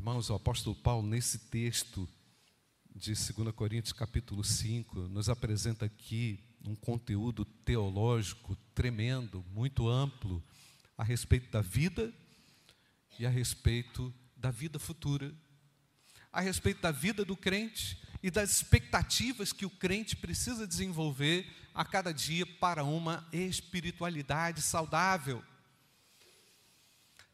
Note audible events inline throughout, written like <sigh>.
Irmãos, o apóstolo Paulo, nesse texto de 2 Coríntios, capítulo 5, nos apresenta aqui um conteúdo teológico tremendo, muito amplo, a respeito da vida e a respeito da vida futura, a respeito da vida do crente e das expectativas que o crente precisa desenvolver a cada dia para uma espiritualidade saudável.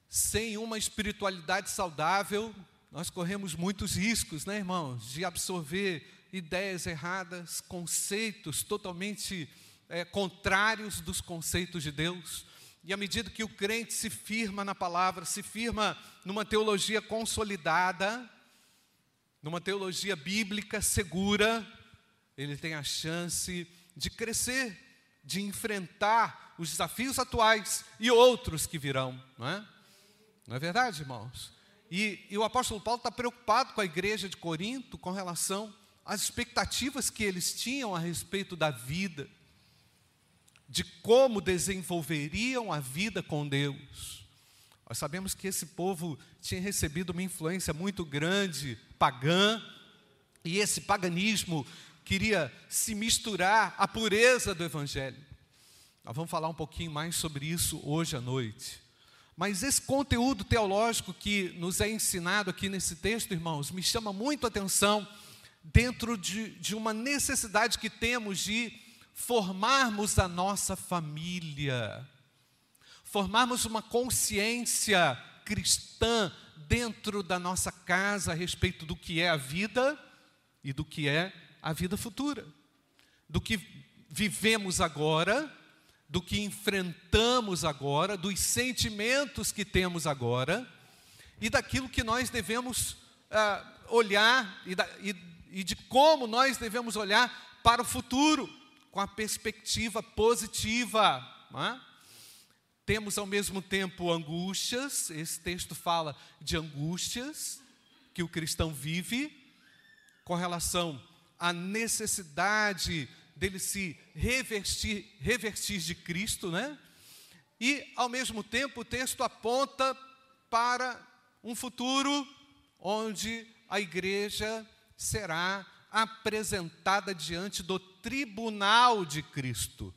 Sem uma espiritualidade saudável, nós corremos muitos riscos, né, irmãos, de absorver ideias erradas, conceitos totalmente é, contrários dos conceitos de Deus. E à medida que o crente se firma na palavra, se firma numa teologia consolidada, numa teologia bíblica segura, ele tem a chance de crescer, de enfrentar os desafios atuais e outros que virão, não é? Não é verdade, irmãos? E, e o apóstolo Paulo está preocupado com a igreja de Corinto com relação às expectativas que eles tinham a respeito da vida, de como desenvolveriam a vida com Deus. Nós sabemos que esse povo tinha recebido uma influência muito grande pagã, e esse paganismo queria se misturar à pureza do Evangelho. Nós vamos falar um pouquinho mais sobre isso hoje à noite. Mas esse conteúdo teológico que nos é ensinado aqui nesse texto, irmãos, me chama muito a atenção dentro de, de uma necessidade que temos de formarmos a nossa família, formarmos uma consciência cristã dentro da nossa casa a respeito do que é a vida e do que é a vida futura, do que vivemos agora, do que enfrentamos agora, dos sentimentos que temos agora e daquilo que nós devemos ah, olhar e, da, e, e de como nós devemos olhar para o futuro com a perspectiva positiva. É? Temos ao mesmo tempo angústias, esse texto fala de angústias que o cristão vive com relação a necessidade dele se revestir, revestir de Cristo, né? E, ao mesmo tempo, o texto aponta para um futuro onde a igreja será apresentada diante do tribunal de Cristo.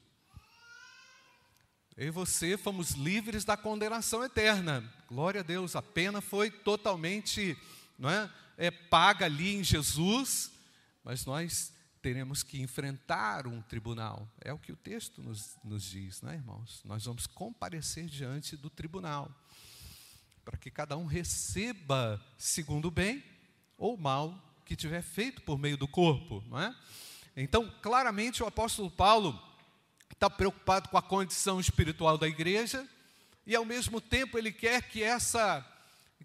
Eu e você fomos livres da condenação eterna. Glória a Deus, a pena foi totalmente não é, é paga ali em Jesus mas nós teremos que enfrentar um tribunal. É o que o texto nos, nos diz, né, irmãos? Nós vamos comparecer diante do tribunal, para que cada um receba segundo o bem ou mal que tiver feito por meio do corpo, não é? Então, claramente, o apóstolo Paulo está preocupado com a condição espiritual da igreja e, ao mesmo tempo, ele quer que essa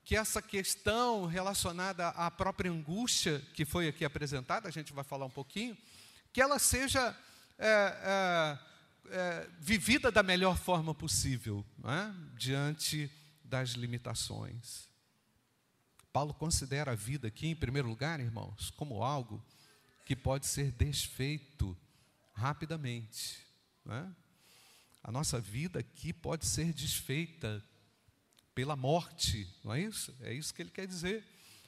que essa questão relacionada à própria angústia que foi aqui apresentada, a gente vai falar um pouquinho, que ela seja é, é, é, vivida da melhor forma possível, é? diante das limitações. Paulo considera a vida aqui, em primeiro lugar, irmãos, como algo que pode ser desfeito rapidamente. É? A nossa vida aqui pode ser desfeita pela morte, não é isso? É isso que ele quer dizer.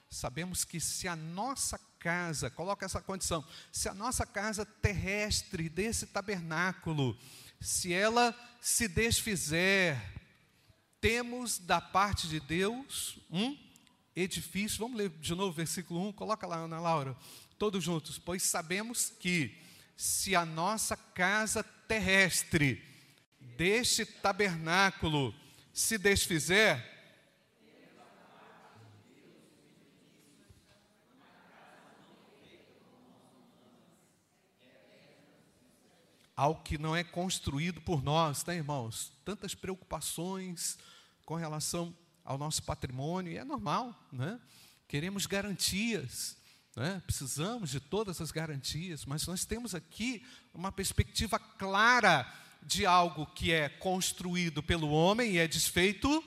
Sabemos que se a nossa casa, coloca essa condição, se a nossa casa terrestre desse tabernáculo, se ela se desfizer, temos da parte de Deus um edifício. Vamos ler de novo o versículo 1, coloca lá, Ana Laura, todos juntos. Pois sabemos que se a nossa casa terrestre deste tabernáculo se desfizer, algo que não é construído por nós, tá, irmãos? Tantas preocupações com relação ao nosso patrimônio, e é normal, né? Queremos garantias, né? precisamos de todas as garantias, mas nós temos aqui uma perspectiva clara de algo que é construído pelo homem e é desfeito,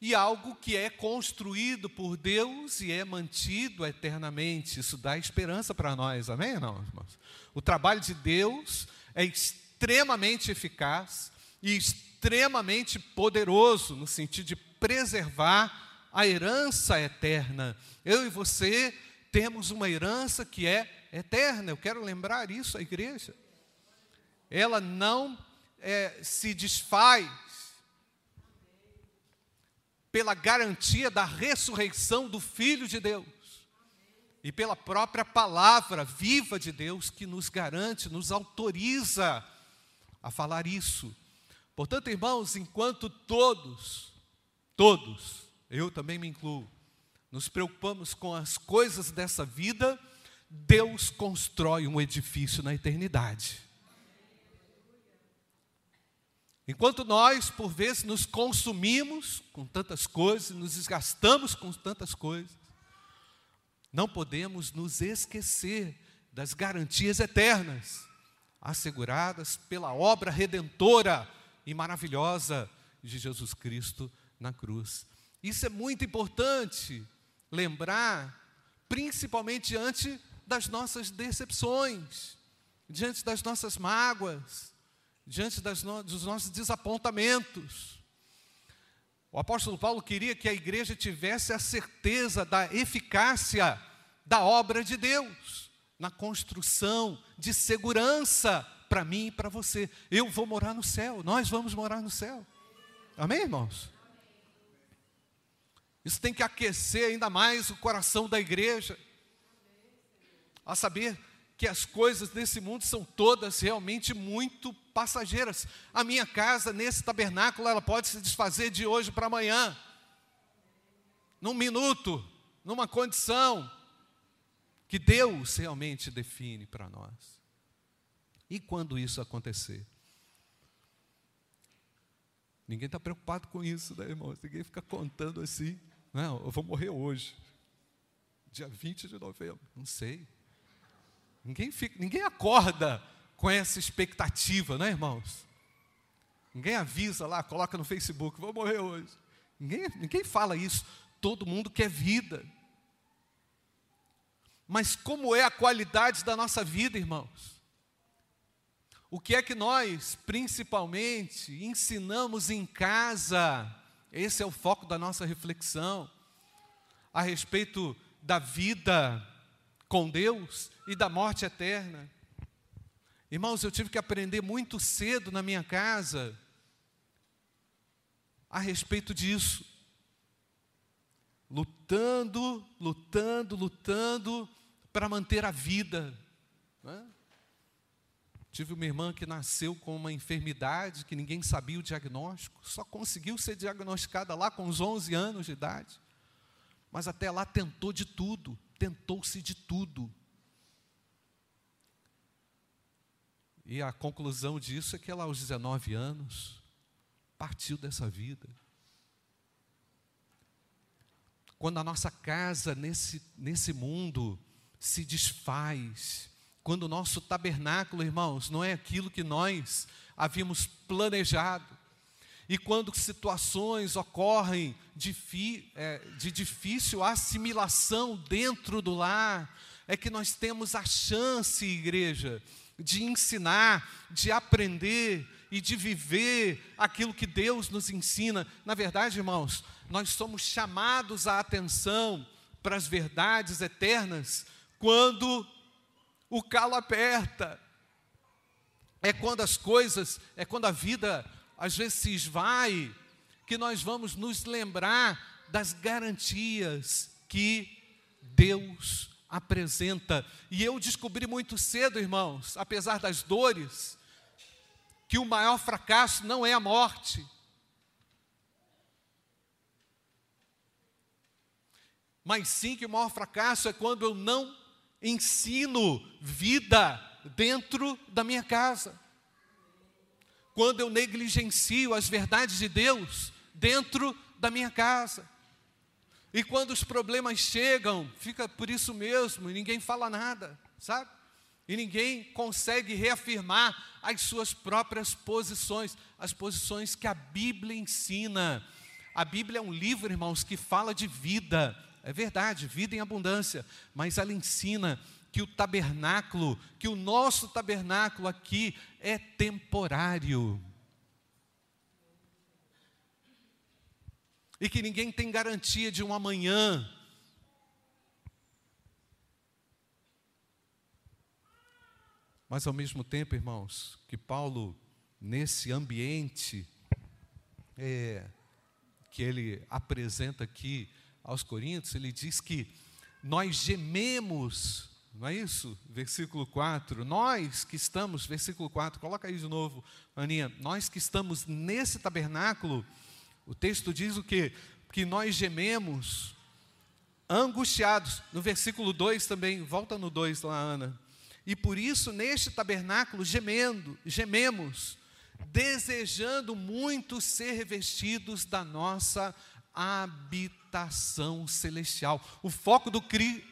e algo que é construído por Deus e é mantido eternamente. Isso dá esperança para nós, amém? Não, irmãos? O trabalho de Deus é extremamente eficaz e extremamente poderoso no sentido de preservar a herança eterna. Eu e você temos uma herança que é eterna. Eu quero lembrar isso à igreja. Ela não é, se desfaz pela garantia da ressurreição do Filho de Deus e pela própria palavra viva de Deus que nos garante, nos autoriza a falar isso. Portanto, irmãos, enquanto todos, todos, eu também me incluo, nos preocupamos com as coisas dessa vida, Deus constrói um edifício na eternidade. Enquanto nós, por vezes, nos consumimos com tantas coisas, nos desgastamos com tantas coisas, não podemos nos esquecer das garantias eternas, asseguradas pela obra redentora e maravilhosa de Jesus Cristo na cruz. Isso é muito importante lembrar, principalmente diante das nossas decepções, diante das nossas mágoas, diante no, dos nossos desapontamentos. O apóstolo Paulo queria que a igreja tivesse a certeza da eficácia da obra de Deus na construção de segurança para mim e para você. Eu vou morar no céu, nós vamos morar no céu. Amém, irmãos? Isso tem que aquecer ainda mais o coração da igreja, a saber que as coisas desse mundo são todas realmente muito passageiras. A minha casa, nesse tabernáculo, ela pode se desfazer de hoje para amanhã, num minuto, numa condição que Deus realmente define para nós. E quando isso acontecer? Ninguém está preocupado com isso, né, irmãos? Ninguém fica contando assim. Não, eu vou morrer hoje. Dia 20 de novembro. Não sei. Ninguém, fica, ninguém acorda com essa expectativa, né, irmãos? Ninguém avisa lá, coloca no Facebook, vou morrer hoje. Ninguém, ninguém fala isso. Todo mundo quer vida. Mas como é a qualidade da nossa vida, irmãos? O que é que nós, principalmente, ensinamos em casa? Esse é o foco da nossa reflexão a respeito da vida com Deus e da morte eterna. Irmãos, eu tive que aprender muito cedo na minha casa a respeito disso. Lutando, lutando, lutando para manter a vida. Né? Tive uma irmã que nasceu com uma enfermidade que ninguém sabia o diagnóstico, só conseguiu ser diagnosticada lá com uns 11 anos de idade. Mas até lá tentou de tudo, tentou-se de tudo. E a conclusão disso é que ela, aos 19 anos, partiu dessa vida. Quando a nossa casa nesse, nesse mundo se desfaz, quando o nosso tabernáculo, irmãos, não é aquilo que nós havíamos planejado, e quando situações ocorrem é, de difícil assimilação dentro do lar, é que nós temos a chance, igreja, de ensinar, de aprender e de viver aquilo que Deus nos ensina. Na verdade, irmãos, nós somos chamados a atenção para as verdades eternas quando o calo aperta. É quando as coisas, é quando a vida às vezes se esvai, que nós vamos nos lembrar das garantias que Deus apresenta. E eu descobri muito cedo, irmãos, apesar das dores, que o maior fracasso não é a morte. Mas sim que o maior fracasso é quando eu não ensino vida dentro da minha casa. Quando eu negligencio as verdades de Deus dentro da minha casa. E quando os problemas chegam, fica por isso mesmo, e ninguém fala nada, sabe? E ninguém consegue reafirmar as suas próprias posições, as posições que a Bíblia ensina. A Bíblia é um livro, irmãos, que fala de vida, é verdade, vida em abundância, mas ela ensina que o tabernáculo, que o nosso tabernáculo aqui é temporário. e que ninguém tem garantia de um amanhã. Mas ao mesmo tempo, irmãos, que Paulo, nesse ambiente é, que ele apresenta aqui aos Coríntios, ele diz que nós gememos, não é isso? Versículo 4. Nós que estamos, versículo 4, coloca aí de novo, Aninha. Nós que estamos nesse tabernáculo, o texto diz o quê? Que nós gememos angustiados. No versículo 2 também, volta no 2 lá, Ana. E por isso, neste tabernáculo, gemendo, gememos, desejando muito ser revestidos da nossa habitação celestial. O foco do,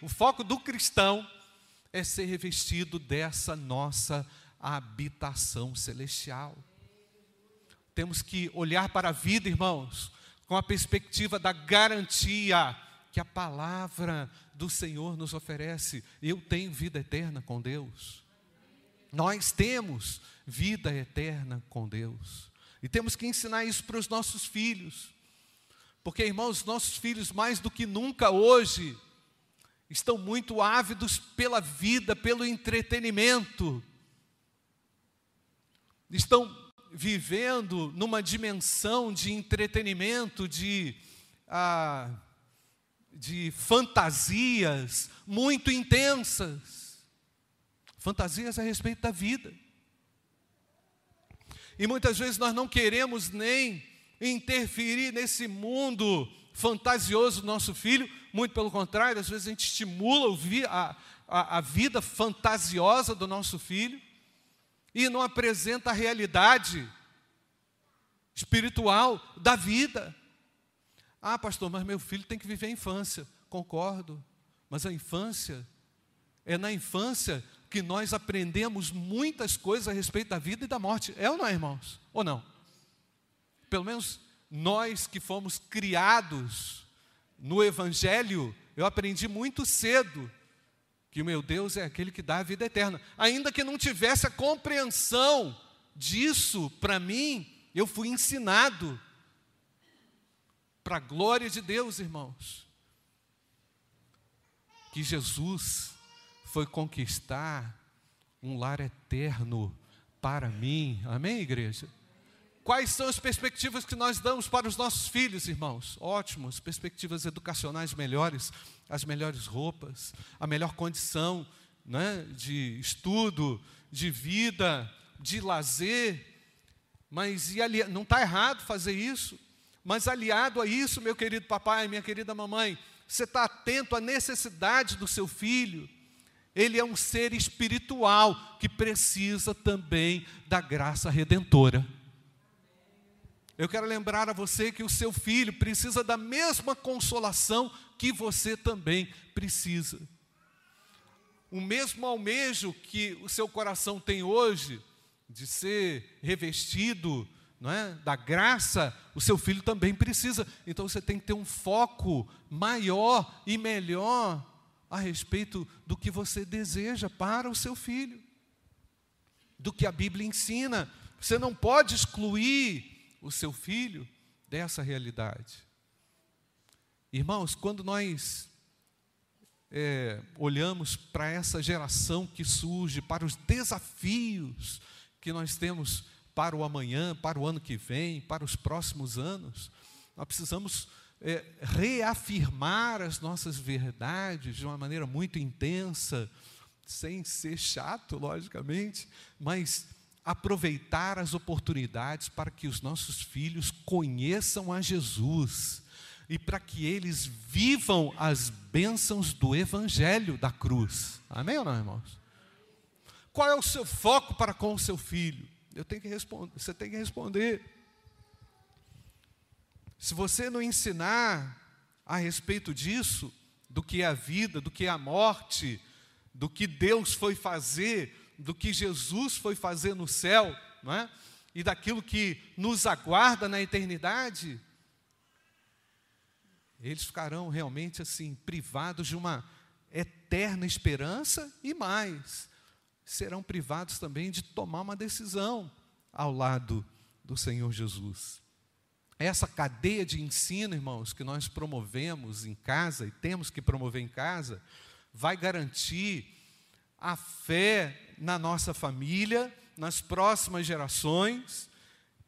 o foco do cristão é ser revestido dessa nossa habitação celestial. Temos que olhar para a vida, irmãos, com a perspectiva da garantia que a palavra do Senhor nos oferece. Eu tenho vida eterna com Deus. Nós temos vida eterna com Deus. E temos que ensinar isso para os nossos filhos. Porque, irmãos, nossos filhos, mais do que nunca hoje, estão muito ávidos pela vida, pelo entretenimento. Estão vivendo numa dimensão de entretenimento, de, ah, de fantasias muito intensas fantasias a respeito da vida. E muitas vezes nós não queremos nem interferir nesse mundo fantasioso do nosso filho, muito pelo contrário, às vezes a gente estimula a, a, a vida fantasiosa do nosso filho e não apresenta a realidade espiritual da vida. Ah, pastor, mas meu filho tem que viver a infância. Concordo, mas a infância é na infância que nós aprendemos muitas coisas a respeito da vida e da morte. É ou não é, irmãos? Ou não? Pelo menos nós que fomos criados no Evangelho, eu aprendi muito cedo que o meu Deus é aquele que dá a vida eterna. Ainda que não tivesse a compreensão disso para mim, eu fui ensinado para a glória de Deus, irmãos. Que Jesus foi conquistar um lar eterno para mim. Amém, igreja? Quais são as perspectivas que nós damos para os nossos filhos, irmãos? Ótimos, perspectivas educacionais melhores, as melhores roupas, a melhor condição né, de estudo, de vida, de lazer. Mas e ali, não está errado fazer isso, mas aliado a isso, meu querido papai, minha querida mamãe, você está atento à necessidade do seu filho. Ele é um ser espiritual que precisa também da graça redentora. Eu quero lembrar a você que o seu filho precisa da mesma consolação que você também precisa. O mesmo almejo que o seu coração tem hoje, de ser revestido não é, da graça, o seu filho também precisa. Então você tem que ter um foco maior e melhor a respeito do que você deseja para o seu filho, do que a Bíblia ensina. Você não pode excluir o seu filho dessa realidade. Irmãos, quando nós é, olhamos para essa geração que surge, para os desafios que nós temos para o amanhã, para o ano que vem, para os próximos anos, nós precisamos é, reafirmar as nossas verdades de uma maneira muito intensa, sem ser chato, logicamente, mas aproveitar as oportunidades para que os nossos filhos conheçam a Jesus e para que eles vivam as bênçãos do Evangelho da cruz. Amém ou não, irmãos? Qual é o seu foco para com o seu filho? Eu tenho que responder, você tem que responder. Se você não ensinar a respeito disso, do que é a vida, do que é a morte, do que Deus foi fazer do que Jesus foi fazer no céu, não é? e daquilo que nos aguarda na eternidade, eles ficarão realmente assim, privados de uma eterna esperança e mais, serão privados também de tomar uma decisão ao lado do Senhor Jesus. essa cadeia de ensino, irmãos, que nós promovemos em casa e temos que promover em casa, vai garantir a fé na nossa família, nas próximas gerações,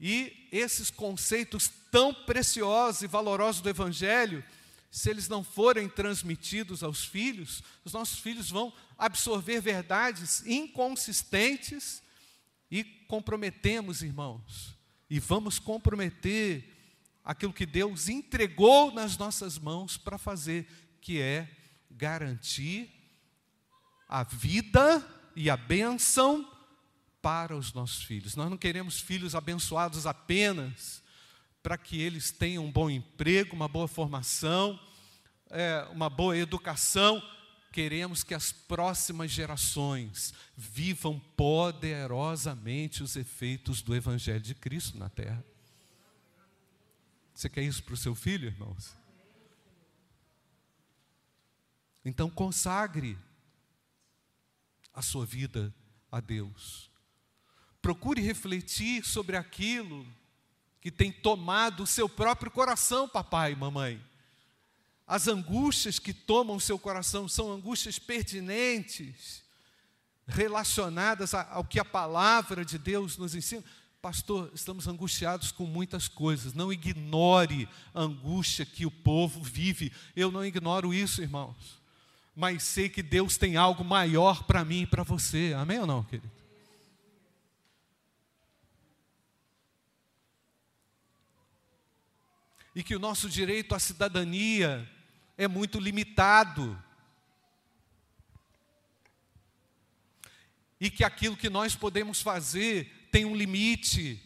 e esses conceitos tão preciosos e valorosos do Evangelho, se eles não forem transmitidos aos filhos, os nossos filhos vão absorver verdades inconsistentes e comprometemos, irmãos, e vamos comprometer aquilo que Deus entregou nas nossas mãos para fazer, que é garantir a vida e a bênção para os nossos filhos. Nós não queremos filhos abençoados apenas para que eles tenham um bom emprego, uma boa formação, é, uma boa educação. Queremos que as próximas gerações vivam poderosamente os efeitos do Evangelho de Cristo na terra. Você quer isso para o seu filho, irmãos? Então consagre a sua vida a Deus. Procure refletir sobre aquilo que tem tomado o seu próprio coração, papai e mamãe. As angústias que tomam o seu coração são angústias pertinentes, relacionadas ao que a palavra de Deus nos ensina. Pastor, estamos angustiados com muitas coisas. Não ignore a angústia que o povo vive. Eu não ignoro isso, irmãos. Mas sei que Deus tem algo maior para mim e para você. Amém ou não, querido? E que o nosso direito à cidadania é muito limitado. E que aquilo que nós podemos fazer tem um limite,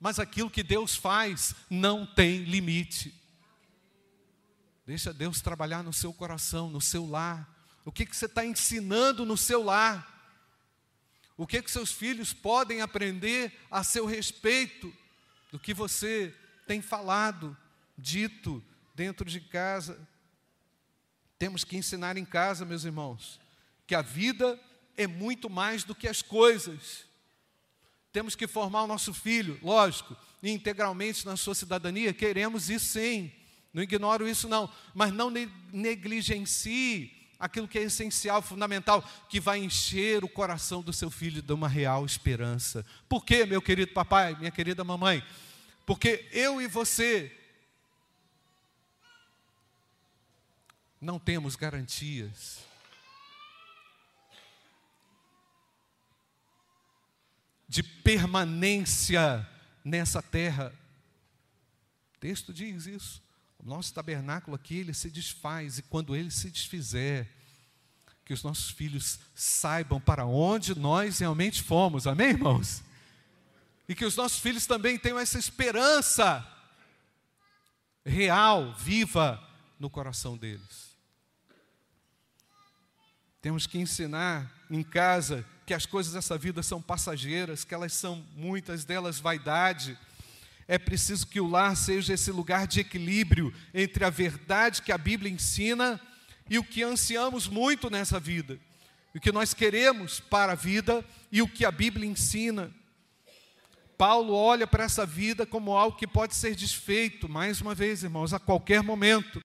mas aquilo que Deus faz não tem limite. Deixa Deus trabalhar no seu coração, no seu lar. O que, que você está ensinando no seu lar? O que, que seus filhos podem aprender a seu respeito do que você tem falado, dito dentro de casa? Temos que ensinar em casa, meus irmãos, que a vida é muito mais do que as coisas. Temos que formar o nosso filho, lógico, integralmente na sua cidadania, queremos isso sim, não ignoro isso não, mas não negligencie aquilo que é essencial, fundamental, que vai encher o coração do seu filho de uma real esperança. Por quê, meu querido papai, minha querida mamãe? Porque eu e você não temos garantias de permanência nessa terra. O texto diz isso. O nosso tabernáculo aqui, ele se desfaz, e quando ele se desfizer, que os nossos filhos saibam para onde nós realmente fomos, amém, irmãos? E que os nossos filhos também tenham essa esperança real, viva no coração deles. Temos que ensinar em casa que as coisas dessa vida são passageiras, que elas são muitas delas vaidade. É preciso que o lar seja esse lugar de equilíbrio entre a verdade que a Bíblia ensina e o que ansiamos muito nessa vida, o que nós queremos para a vida e o que a Bíblia ensina. Paulo olha para essa vida como algo que pode ser desfeito, mais uma vez, irmãos, a qualquer momento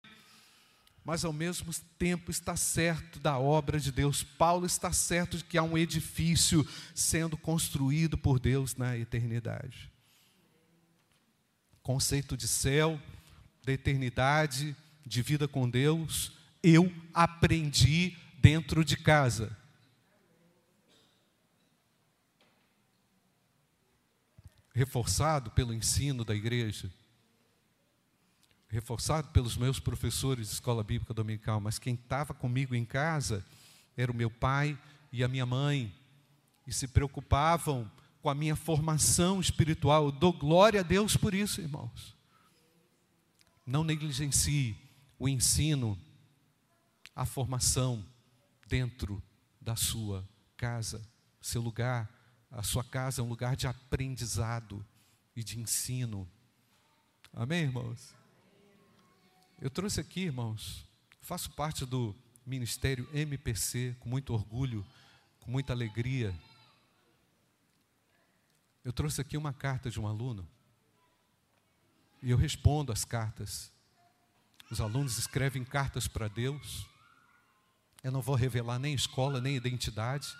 mas ao mesmo tempo está certo da obra de Deus. Paulo está certo de que há um edifício sendo construído por Deus na eternidade. Conceito de céu, da eternidade, de vida com Deus, eu aprendi dentro de casa. Reforçado pelo ensino da igreja reforçado pelos meus professores de escola bíblica dominical, mas quem estava comigo em casa era o meu pai e a minha mãe, e se preocupavam com a minha formação espiritual. Eu dou glória a Deus por isso, irmãos. Não negligencie o ensino, a formação dentro da sua casa, seu lugar. A sua casa é um lugar de aprendizado e de ensino. Amém, irmãos? Eu trouxe aqui, irmãos, faço parte do ministério MPC com muito orgulho, com muita alegria. Eu trouxe aqui uma carta de um aluno. e eu respondo as cartas. Os alunos escrevem cartas para Deus. Eu não vou revelar nem escola, nem identidade.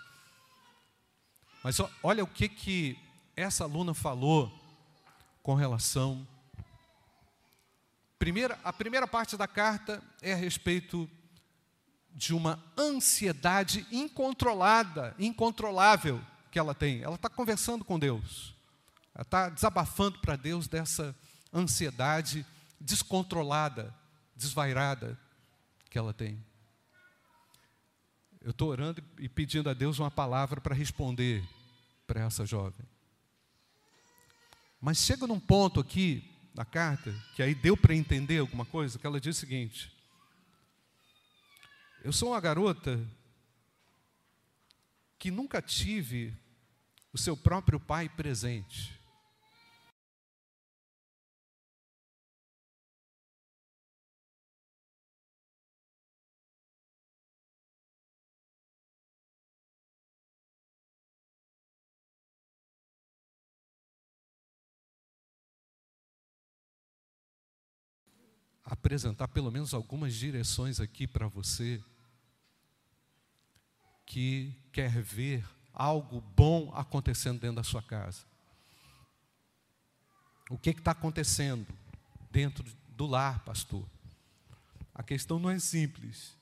Mas olha o que, que essa aluna falou com relação. Primeira, a primeira parte da carta é a respeito de uma ansiedade incontrolada, incontrolável que ela tem. Ela está conversando com Deus. Ela está desabafando para Deus dessa ansiedade descontrolada, desvairada que ela tem. Eu estou orando e pedindo a Deus uma palavra para responder para essa jovem. Mas chega num ponto aqui na carta, que aí deu para entender alguma coisa, que ela diz o seguinte: Eu sou uma garota que nunca tive o seu próprio pai presente. apresentar pelo menos algumas direções aqui para você que quer ver algo bom acontecendo dentro da sua casa. O que está acontecendo dentro do lar, pastor? A questão não é simples,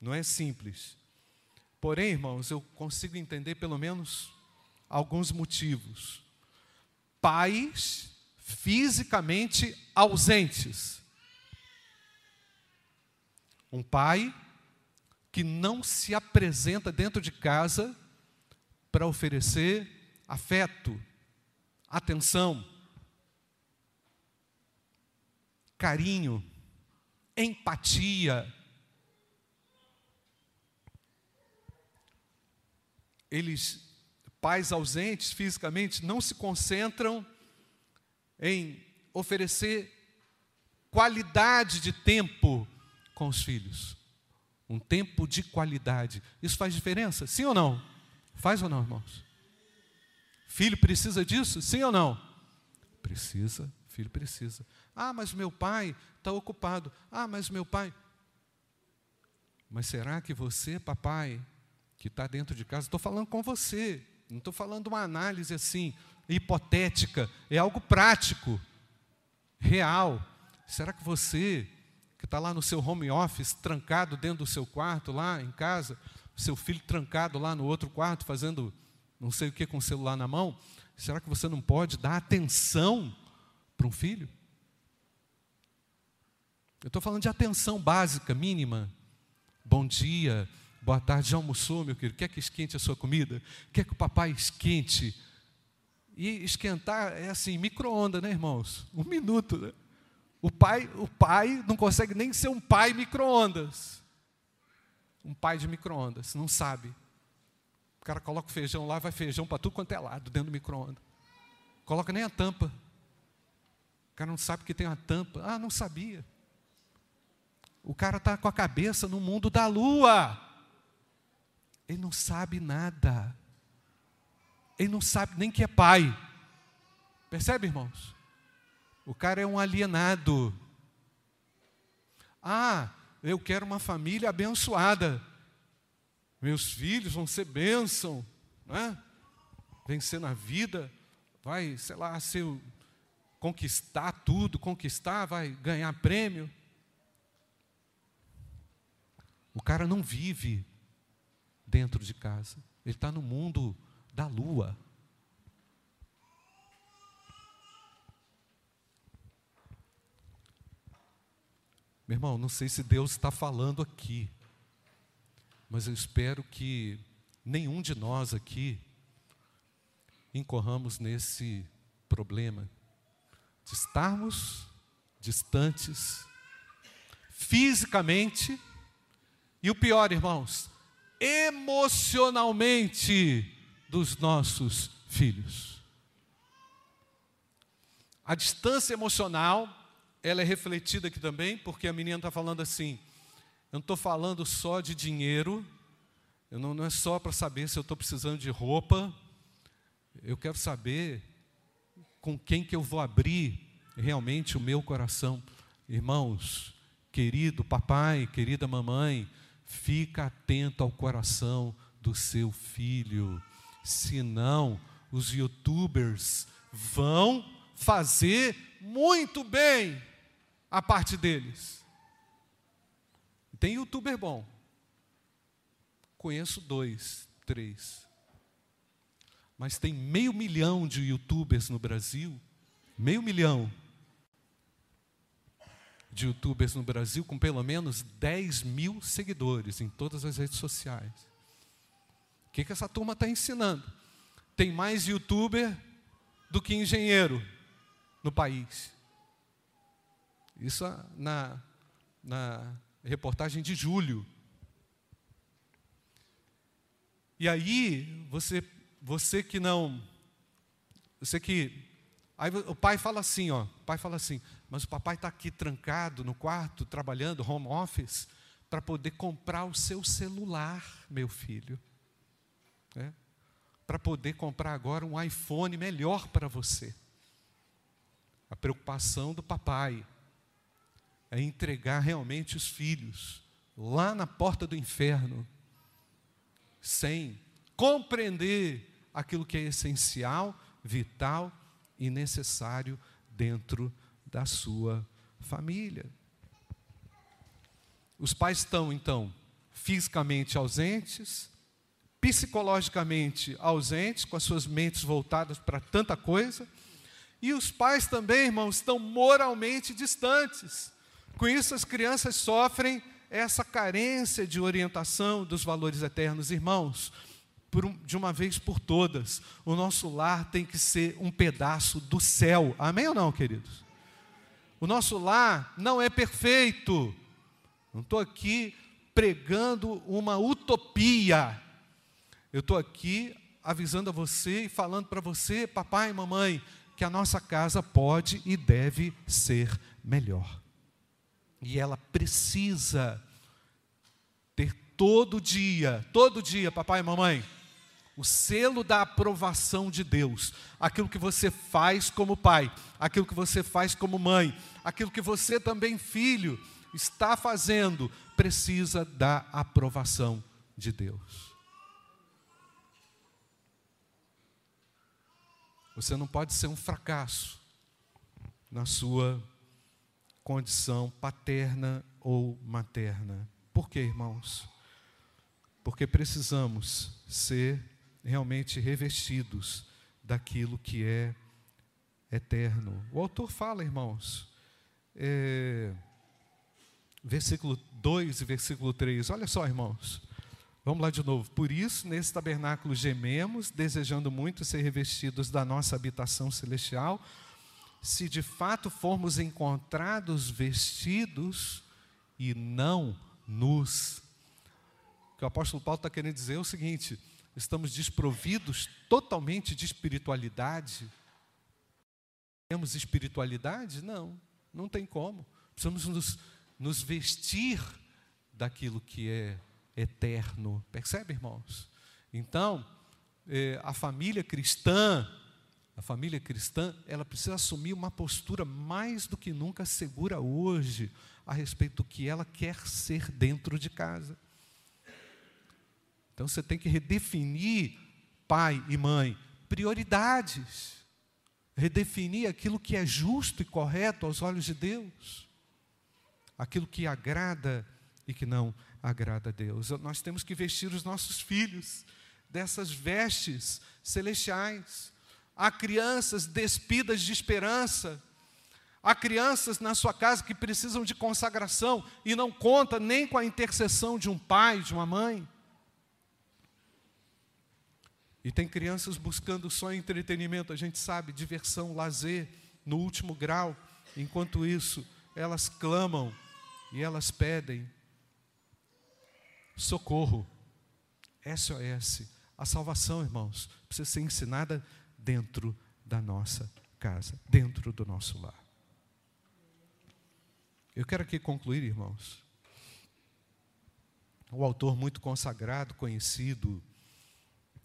não é simples. Porém, irmãos, eu consigo entender pelo menos alguns motivos. Pais fisicamente ausentes um pai que não se apresenta dentro de casa para oferecer afeto, atenção, carinho, empatia. Eles, pais ausentes fisicamente, não se concentram em oferecer qualidade de tempo com os filhos. Um tempo de qualidade. Isso faz diferença? Sim ou não? Faz ou não, irmãos? Filho precisa disso? Sim ou não? Precisa, filho precisa. Ah, mas meu pai está ocupado. Ah, mas meu pai. Mas será que você, papai, que está dentro de casa, estou falando com você, não estou falando uma análise assim, hipotética, é algo prático, real. Será que você que está lá no seu home office, trancado dentro do seu quarto, lá em casa, seu filho trancado lá no outro quarto, fazendo não sei o que com o celular na mão, será que você não pode dar atenção para um filho? Eu estou falando de atenção básica, mínima. Bom dia, boa tarde, já almoçou, meu querido? Quer que esquente a sua comida? Quer que o papai esquente? E esquentar é assim, micro-ondas, né, irmãos? Um minuto, né? O pai, o pai não consegue nem ser um pai micro-ondas. Um pai de micro-ondas, não sabe. O cara coloca o feijão lá, vai feijão para tudo quanto é lado, dentro do micro-ondas. Coloca nem a tampa. O cara não sabe que tem uma tampa. Ah, não sabia. O cara está com a cabeça no mundo da lua. Ele não sabe nada. Ele não sabe nem que é pai. Percebe, irmãos? O cara é um alienado. Ah, eu quero uma família abençoada. Meus filhos vão ser bênção, né? vencer na vida, vai, sei lá, ser, conquistar tudo, conquistar, vai ganhar prêmio. O cara não vive dentro de casa, ele está no mundo da lua. Meu irmão, não sei se Deus está falando aqui, mas eu espero que nenhum de nós aqui incorramos nesse problema de estarmos distantes fisicamente e o pior, irmãos, emocionalmente dos nossos filhos. A distância emocional ela é refletida aqui também, porque a menina está falando assim: eu não estou falando só de dinheiro, eu não, não é só para saber se eu estou precisando de roupa, eu quero saber com quem que eu vou abrir realmente o meu coração. Irmãos, querido papai, querida mamãe, fica atento ao coração do seu filho. Senão, os youtubers vão fazer muito bem a parte deles. Tem youtuber bom. Conheço dois, três. Mas tem meio milhão de youtubers no Brasil. Meio milhão de youtubers no Brasil com pelo menos 10 mil seguidores em todas as redes sociais. O que, que essa turma está ensinando? Tem mais youtuber do que engenheiro no país. Isso na, na reportagem de julho. E aí, você, você que não. Você que. Aí o pai fala assim, ó. O pai fala assim, mas o papai está aqui trancado no quarto, trabalhando, home office, para poder comprar o seu celular, meu filho. É? Para poder comprar agora um iPhone melhor para você. A preocupação do papai é entregar realmente os filhos lá na porta do inferno, sem compreender aquilo que é essencial, vital e necessário dentro da sua família. Os pais estão, então, fisicamente ausentes, psicologicamente ausentes, com as suas mentes voltadas para tanta coisa, e os pais também, irmãos, estão moralmente distantes. Com isso, as crianças sofrem essa carência de orientação dos valores eternos. Irmãos, um, de uma vez por todas, o nosso lar tem que ser um pedaço do céu. Amém ou não, queridos? O nosso lar não é perfeito. Não estou aqui pregando uma utopia. Eu estou aqui avisando a você e falando para você, papai e mamãe, que a nossa casa pode e deve ser melhor. E ela precisa ter todo dia, todo dia, papai e mamãe, o selo da aprovação de Deus, aquilo que você faz como pai, aquilo que você faz como mãe, aquilo que você também, filho, está fazendo, precisa da aprovação de Deus. Você não pode ser um fracasso na sua condição paterna ou materna. Por quê, irmãos? Porque precisamos ser realmente revestidos daquilo que é eterno. O autor fala, irmãos, é, versículo 2 e versículo 3, olha só, irmãos. Vamos lá de novo. Por isso, nesse tabernáculo gememos, desejando muito ser revestidos da nossa habitação celestial. Se de fato formos encontrados vestidos e não nus. O que o apóstolo Paulo está querendo dizer é o seguinte: estamos desprovidos totalmente de espiritualidade. Temos espiritualidade? Não, não tem como. Precisamos nos, nos vestir daquilo que é eterno. Percebe, irmãos? Então, eh, a família cristã, a família cristã, ela precisa assumir uma postura mais do que nunca segura hoje a respeito do que ela quer ser dentro de casa. Então você tem que redefinir, pai e mãe, prioridades. Redefinir aquilo que é justo e correto aos olhos de Deus. Aquilo que agrada e que não agrada a Deus. Nós temos que vestir os nossos filhos dessas vestes celestiais. Há crianças despidas de esperança. Há crianças na sua casa que precisam de consagração e não conta nem com a intercessão de um pai, de uma mãe. E tem crianças buscando só entretenimento, a gente sabe, diversão, lazer, no último grau. Enquanto isso, elas clamam e elas pedem socorro, SOS. A salvação, irmãos, precisa ser ensinada dentro da nossa casa, dentro do nosso lar. Eu quero aqui concluir, irmãos. O autor muito consagrado, conhecido,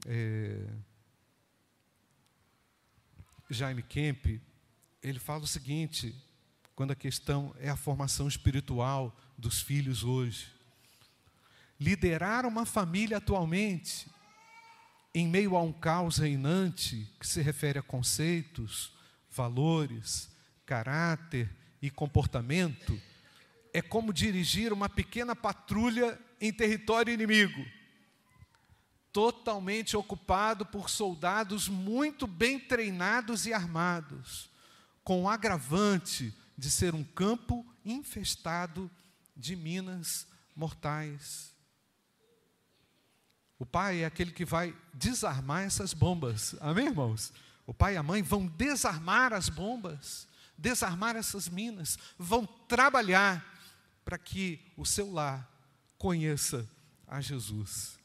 é, Jaime Kemp, ele fala o seguinte, quando a questão é a formação espiritual dos filhos hoje. Liderar uma família atualmente, em meio a um caos reinante, que se refere a conceitos, valores, caráter e comportamento, é como dirigir uma pequena patrulha em território inimigo, totalmente ocupado por soldados muito bem treinados e armados, com o agravante de ser um campo infestado de minas mortais. O pai é aquele que vai desarmar essas bombas. Amém, irmãos? O pai e a mãe vão desarmar as bombas, desarmar essas minas, vão trabalhar para que o seu lar conheça a Jesus.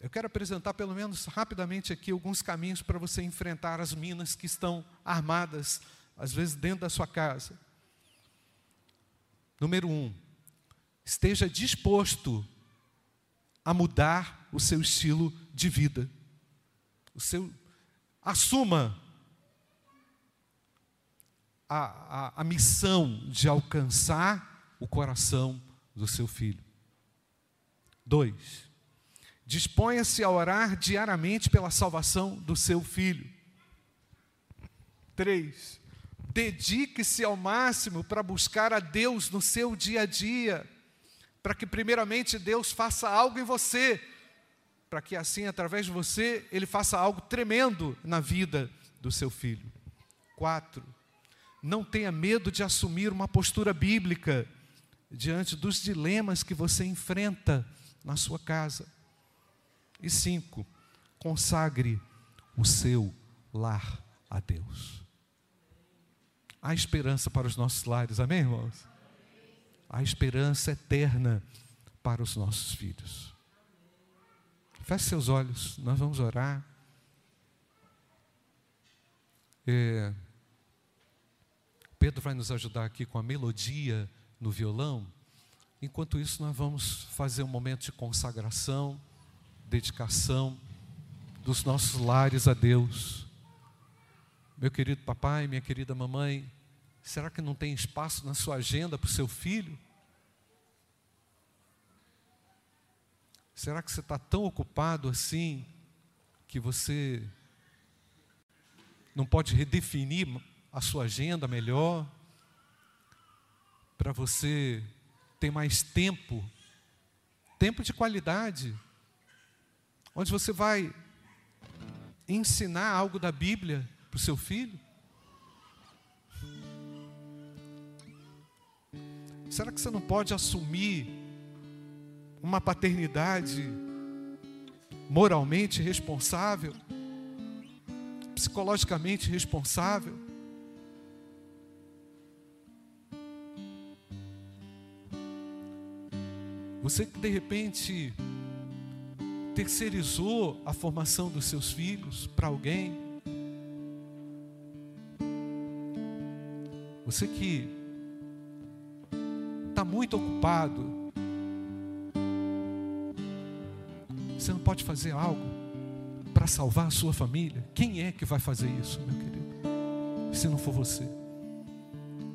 Eu quero apresentar pelo menos rapidamente aqui alguns caminhos para você enfrentar as minas que estão armadas, às vezes dentro da sua casa. Número um, esteja disposto a mudar o seu estilo de vida. O seu, assuma a, a, a missão de alcançar o coração do seu filho. Dois, disponha-se a orar diariamente pela salvação do seu filho. Três, dedique-se ao máximo para buscar a Deus no seu dia a dia, para que, primeiramente, Deus faça algo em você, para que, assim, através de você, Ele faça algo tremendo na vida do seu filho. Quatro, não tenha medo de assumir uma postura bíblica diante dos dilemas que você enfrenta na sua casa. E cinco, consagre o seu lar a Deus. Há esperança para os nossos lares, amém, irmãos? Há esperança eterna para os nossos filhos. Feche seus olhos, nós vamos orar. É, Pedro vai nos ajudar aqui com a melodia no violão. Enquanto isso, nós vamos fazer um momento de consagração, dedicação dos nossos lares a Deus. Meu querido papai, minha querida mamãe, Será que não tem espaço na sua agenda para o seu filho? Será que você está tão ocupado assim que você não pode redefinir a sua agenda melhor para você ter mais tempo, tempo de qualidade, onde você vai ensinar algo da Bíblia para o seu filho? Será que você não pode assumir uma paternidade moralmente responsável, psicologicamente responsável? Você que de repente terceirizou a formação dos seus filhos para alguém. Você que está muito ocupado, você não pode fazer algo para salvar a sua família? Quem é que vai fazer isso, meu querido? Se não for você.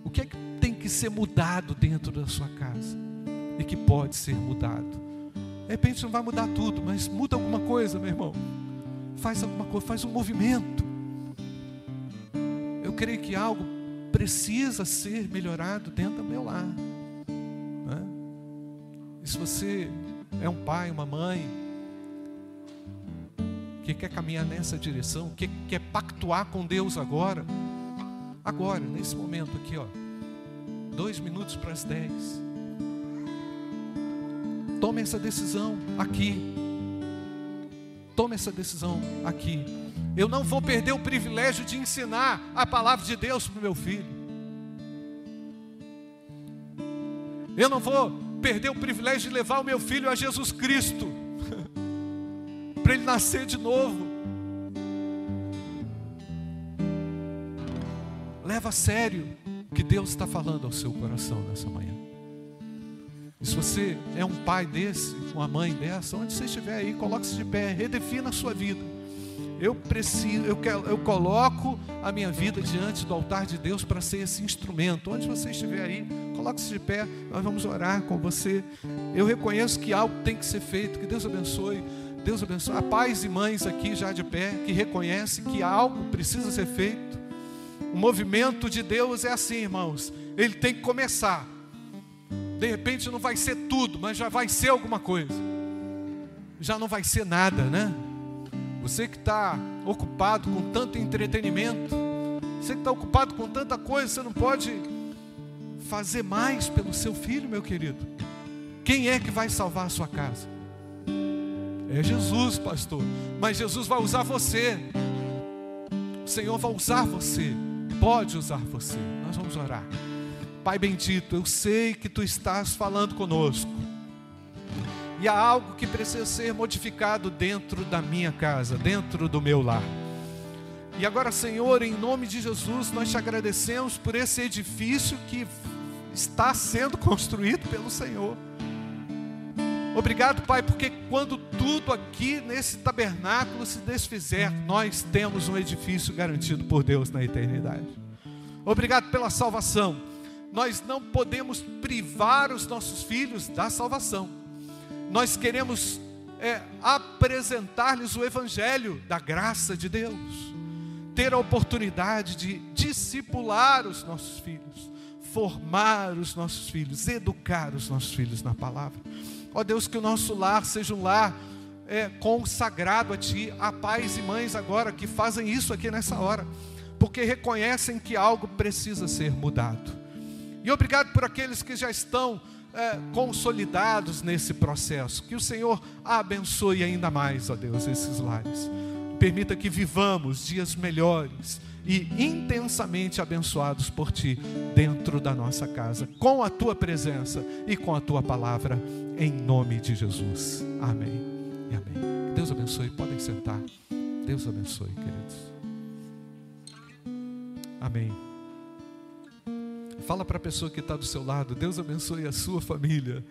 O que é que tem que ser mudado dentro da sua casa? E que pode ser mudado? De repente não vai mudar tudo, mas muda alguma coisa, meu irmão. Faz alguma coisa, faz um movimento. Eu creio que algo precisa ser melhorado dentro do meu lar se você é um pai, uma mãe, que quer caminhar nessa direção, que quer pactuar com Deus agora, agora, nesse momento aqui, ó, dois minutos para as dez. Tome essa decisão aqui. Tome essa decisão aqui. Eu não vou perder o privilégio de ensinar a palavra de Deus para o meu filho. Eu não vou perder o privilégio de levar o meu filho a Jesus Cristo, para ele nascer de novo. Leva a sério o que Deus está falando ao seu coração nessa manhã. E se você é um pai desse, uma mãe dessa, onde você estiver aí, coloque-se de pé, redefina a sua vida. eu preciso, eu, quero, eu coloco a minha vida diante do altar de Deus para ser esse instrumento. Onde você estiver aí, coloque-se de pé, nós vamos orar com você. Eu reconheço que algo tem que ser feito, que Deus abençoe. Deus abençoe. Há pais e mães aqui já de pé que reconhecem que algo precisa ser feito. O movimento de Deus é assim, irmãos. Ele tem que começar. De repente não vai ser tudo, mas já vai ser alguma coisa. Já não vai ser nada, né? Você que está ocupado com tanto entretenimento, você que está ocupado com tanta coisa, você não pode fazer mais pelo seu filho, meu querido. Quem é que vai salvar a sua casa? É Jesus, pastor. Mas Jesus vai usar você. O Senhor vai usar você. Pode usar você. Nós vamos orar. Pai bendito, eu sei que tu estás falando conosco. E há algo que precisa ser modificado dentro da minha casa, dentro do meu lar. E agora, Senhor, em nome de Jesus, nós te agradecemos por esse edifício que está sendo <laughs> construído pelo Senhor. Obrigado, Pai, porque quando tudo aqui nesse tabernáculo se desfizer, nós temos um edifício garantido por Deus na eternidade. Obrigado pela salvação. Nós não podemos privar os nossos filhos da salvação nós queremos é, apresentar-lhes o Evangelho da graça de Deus, ter a oportunidade de discipular os nossos filhos, formar os nossos filhos, educar os nossos filhos na palavra. Ó Deus, que o nosso lar seja um lar é, consagrado a Ti, há pais e mães agora que fazem isso aqui nessa hora, porque reconhecem que algo precisa ser mudado. E obrigado por aqueles que já estão é, consolidados nesse processo. Que o Senhor abençoe ainda mais, ó Deus, esses lares. Permita que vivamos dias melhores e intensamente abençoados por Ti dentro da nossa casa, com a Tua presença e com a Tua palavra, em nome de Jesus. Amém e amém. Deus abençoe. Podem sentar. Deus abençoe, queridos. Amém. Fala para a pessoa que está do seu lado: Deus abençoe a sua família.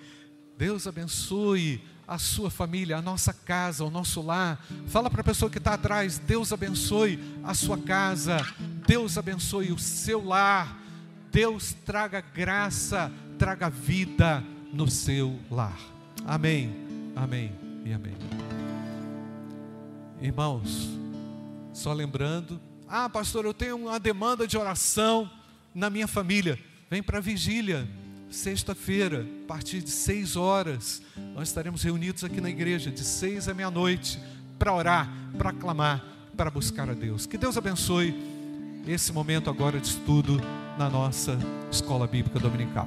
Deus abençoe a sua família, a nossa casa, o nosso lar. Fala para a pessoa que está atrás: Deus abençoe a sua casa. Deus abençoe o seu lar. Deus traga graça, traga vida no seu lar. Amém, amém e amém. Irmãos, só lembrando: ah, pastor, eu tenho uma demanda de oração na minha família. Vem para a vigília, sexta-feira, a partir de seis horas. Nós estaremos reunidos aqui na igreja, de seis à meia-noite, para orar, para clamar, para buscar a Deus. Que Deus abençoe esse momento agora de estudo na nossa escola bíblica dominical.